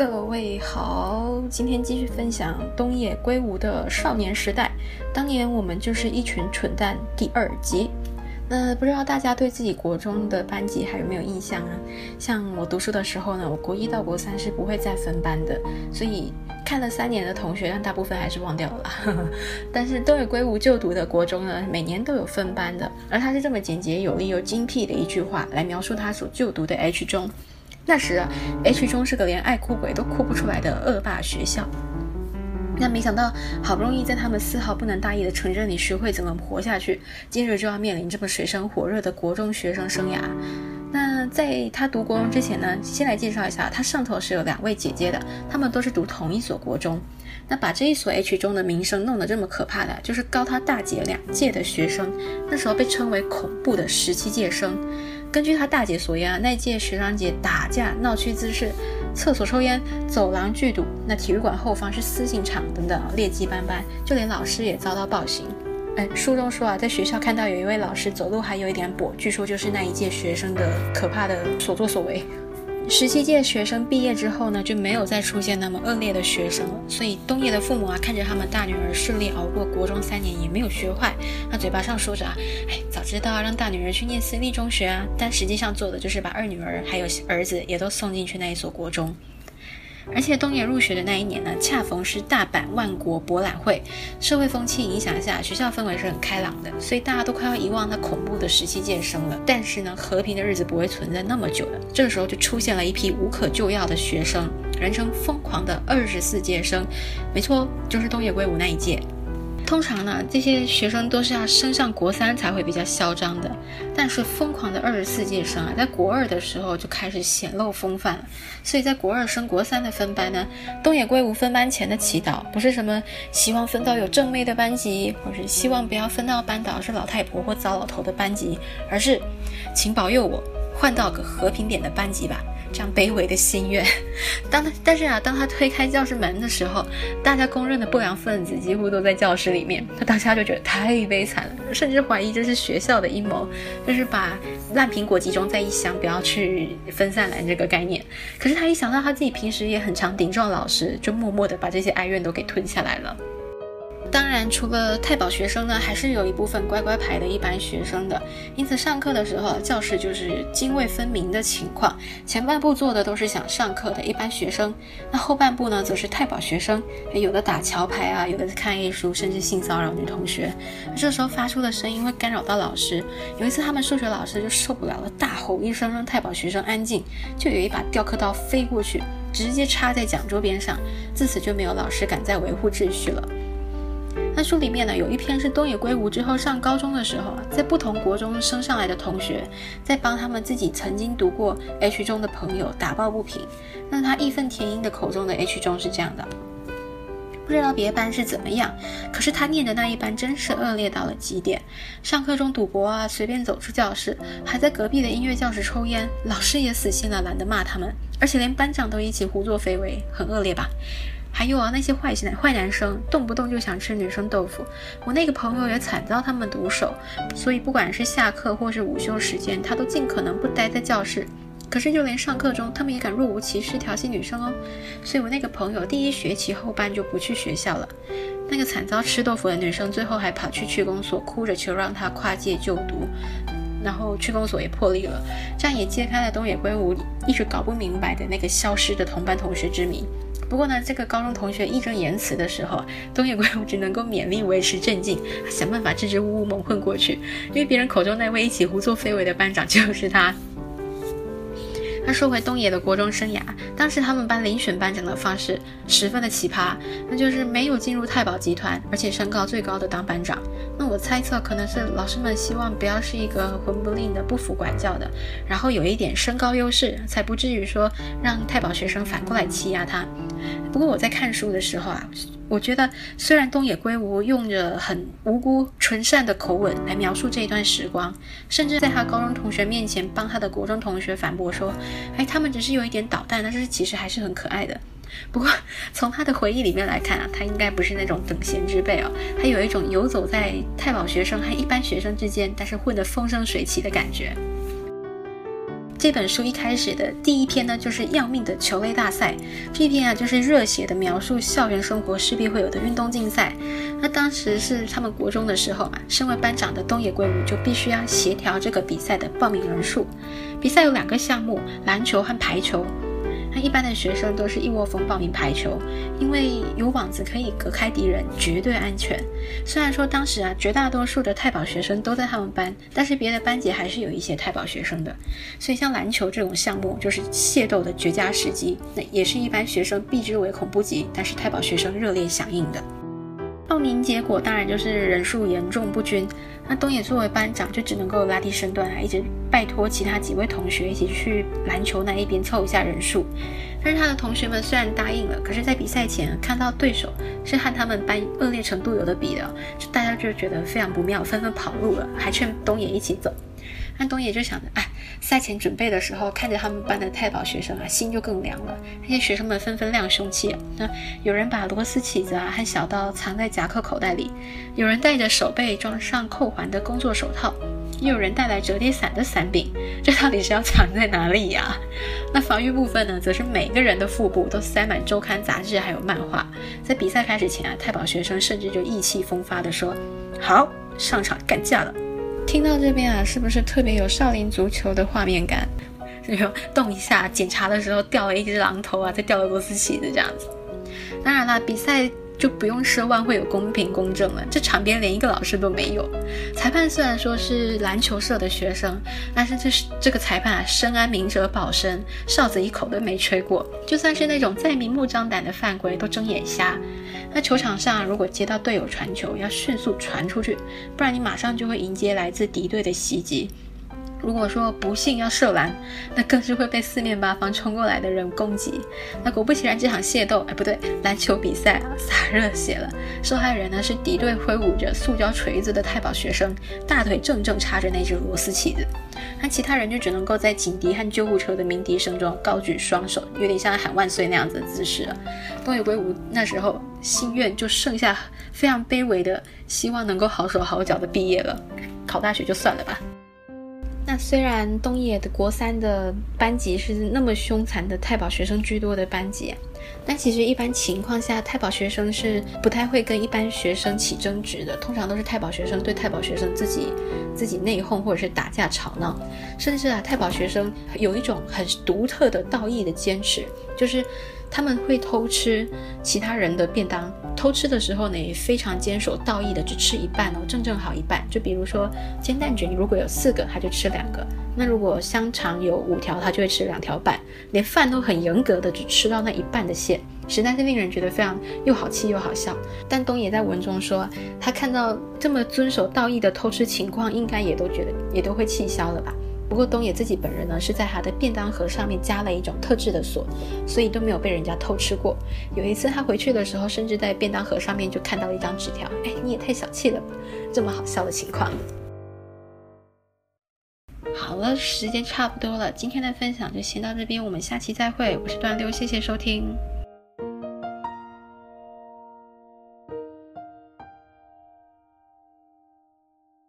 各位好，今天继续分享东野圭吾的少年时代。当年我们就是一群蠢蛋。第二集，那不知道大家对自己国中的班级还有没有印象啊？像我读书的时候呢，我国一到国三是不会再分班的，所以看了三年的同学，但大部分还是忘掉了。但是东野圭吾就读的国中呢，每年都有分班的，而他是这么简洁有力又精辟的一句话来描述他所就读的 H 中。那时，H 中是个连爱哭鬼都哭不出来的恶霸学校。那没想到，好不容易在他们丝毫不能大意的城镇里学会怎么活下去，今日就要面临这么水深火热的国中学生生涯。那在他读国中之前呢，先来介绍一下，他上头是有两位姐姐的，他们都是读同一所国中。那把这一所 H 中的名声弄得这么可怕的，就是高他大姐两届的学生，那时候被称为恐怖的十七届生。根据他大姐所言啊，那届学长姐打架、闹区滋事、厕所抽烟、走廊剧堵，那体育馆后方是私刑场等等，劣迹斑斑，就连老师也遭到暴行。哎，书中说啊，在学校看到有一位老师走路还有一点跛，据说就是那一届学生的可怕的所作所为。十七届学生毕业之后呢，就没有再出现那么恶劣的学生了。所以东野的父母啊，看着他们大女儿顺利熬过国中三年，也没有学坏，那嘴巴上说着啊，哎，早知道让大女儿去念私立中学啊，但实际上做的就是把二女儿还有儿子也都送进去那一所国中。而且东野入学的那一年呢，恰逢是大阪万国博览会，社会风气影响下，学校氛围是很开朗的，所以大家都快要遗忘那恐怖的十七届生了。但是呢，和平的日子不会存在那么久的，这个时候就出现了一批无可救药的学生，人称疯狂的二十四届生，没错，就是东野圭吾那一届。通常呢，这些学生都是要升上国三才会比较嚣张的。但是疯狂的二十四届生啊，在国二的时候就开始显露风范了。所以在国二升国三的分班呢，东野圭吾分班前的祈祷不是什么希望分到有正妹的班级，或是希望不要分到班导是老太婆或糟老头的班级，而是请保佑我换到个和平点的班级吧。这样卑微的心愿，当他但是啊，当他推开教室门的时候，大家公认的不良分子几乎都在教室里面，他当下就觉得太悲惨了，甚至怀疑这是学校的阴谋，就是把烂苹果集中在一箱，不要去分散来这个概念。可是他一想到他自己平时也很常顶撞老师，就默默的把这些哀怨都给吞下来了。当然，除了太保学生呢，还是有一部分乖乖牌的一般学生的。因此，上课的时候，教室就是泾渭分明的情况。前半部坐的都是想上课的一般学生，那后半部呢，则是太保学生。有的打桥牌啊，有的看艺术，甚至性骚扰女同学。这时候发出的声音会干扰到老师。有一次，他们数学老师就受不了了，大吼一声，让太保学生安静。就有一把雕刻刀飞过去，直接插在讲桌边上。自此就没有老师敢再维护秩序了。那书里面呢，有一篇是东野圭吾之后上高中的时候，在不同国中升上来的同学，在帮他们自己曾经读过 H 中的朋友打抱不平。那他义愤填膺的口中的 H 中是这样的：不知道别班是怎么样，可是他念的那一班真是恶劣到了极点。上课中赌博啊，随便走出教室，还在隔壁的音乐教室抽烟，老师也死心了，懒得骂他们，而且连班长都一起胡作非为，很恶劣吧？还有啊，那些坏男坏男生，动不动就想吃女生豆腐。我那个朋友也惨遭他们毒手，所以不管是下课或是午休时间，他都尽可能不待在教室。可是就连上课中，他们也敢若无其事调戏女生哦。所以我那个朋友第一学期后半就不去学校了。那个惨遭吃豆腐的女生，最后还跑去区公所哭着求让他跨界就读，然后区公所也破例了，这样也揭开了东野圭吾一直搞不明白的那个消失的同班同学之谜。不过呢，这个高中同学义正言辞的时候，东野圭吾只能够勉力维持镇静，想办法支支吾吾蒙混过去，因为别人口中那位一起胡作非为的班长就是他。那说回东野的国中生涯，当时他们班遴选班长的方式十分的奇葩，那就是没有进入太保集团，而且身高最高的当班长。那我猜测可能是老师们希望不要是一个混不吝的、不服管教的，然后有一点身高优势，才不至于说让太保学生反过来欺压他。不过我在看书的时候啊，我觉得虽然东野圭吾用着很无辜、纯善的口吻来描述这一段时光，甚至在他高中同学面前帮他的国中同学反驳说：“哎，他们只是有一点捣蛋，但是其实还是很可爱的。”不过从他的回忆里面来看啊，他应该不是那种等闲之辈哦，他有一种游走在太保学生和一般学生之间，但是混得风生水起的感觉。这本书一开始的第一篇呢，就是要命的球类大赛。这篇啊，就是热血的描述校园生活势必会有的运动竞赛。那当时是他们国中的时候嘛，身为班长的东野圭吾就必须要协调这个比赛的报名人数。比赛有两个项目，篮球和排球。那一般的学生都是一窝蜂报名排球，因为有网子可以隔开敌人，绝对安全。虽然说当时啊，绝大多数的太保学生都在他们班，但是别的班级还是有一些太保学生的。所以像篮球这种项目，就是械斗的绝佳时机，那也是一般学生避之唯恐不及，但是太保学生热烈响应的。报名结果当然就是人数严重不均，那东野作为班长就只能够拉低身段啊，一直拜托其他几位同学一起去篮球那一边凑一下人数。但是他的同学们虽然答应了，可是，在比赛前看到对手是和他们班恶劣程度有的比的，就大家就觉得非常不妙，纷纷跑路了，还劝东野一起走。那东野就想着，哎，赛前准备的时候，看着他们班的太保学生啊，心就更凉了。那些学生们纷纷亮凶器，那有人把螺丝起子啊和小刀藏在夹克口袋里，有人戴着手背装上扣环的工作手套，也有人带来折叠伞的伞柄。这到底是要藏在哪里呀？那防御部分呢，则是每个人的腹部都塞满周刊杂志还有漫画。在比赛开始前啊，太保学生甚至就意气风发地说：“好，上场干架了。”听到这边啊，是不是特别有少林足球的画面感？就是动一下，检查的时候掉了一只榔头啊，再掉了螺丝起子这样子。当然了，比赛。就不用奢望会有公平公正了。这场边连一个老师都没有。裁判虽然说是篮球社的学生，但是这是这个裁判啊，深谙明哲保身，哨子一口都没吹过。就算是那种再明目张胆的犯规，都睁眼瞎。那球场上如果接到队友传球，要迅速传出去，不然你马上就会迎接来自敌对的袭击。如果说不幸要射篮，那更是会被四面八方冲过来的人攻击。那果不其然，这场械斗，哎，不对，篮球比赛啊，洒热血了。受害人呢是敌对挥舞着塑胶锤子的太保学生，大腿正正插着那只螺丝起子。那其他人就只能够在警笛和救护车的鸣笛声中高举双手，有点像喊万岁那样子的姿势了。东野圭吾那时候心愿就剩下非常卑微的希望，能够好手好脚的毕业了，考大学就算了吧。那虽然东野的国三的班级是那么凶残的太保学生居多的班级，但其实一般情况下太保学生是不太会跟一般学生起争执的，通常都是太保学生对太保学生自己自己内讧或者是打架吵闹，甚至啊太保学生有一种很独特的道义的坚持，就是。他们会偷吃其他人的便当，偷吃的时候呢，也非常坚守道义的，只吃一半哦，正正好一半。就比如说煎蛋卷，如果有四个，他就吃两个；那如果香肠有五条，他就会吃两条半。连饭都很严格的，只吃到那一半的馅，实在是令人觉得非常又好气又好笑。但东野在文中说，他看到这么遵守道义的偷吃情况，应该也都觉得也都会气消了吧。不过东野自己本人呢，是在他的便当盒上面加了一种特制的锁，所以都没有被人家偷吃过。有一次他回去的时候，甚至在便当盒上面就看到了一张纸条。哎，你也太小气了吧！这么好笑的情况。好了，时间差不多了，今天的分享就先到这边，我们下期再会。我是段六，谢谢收听。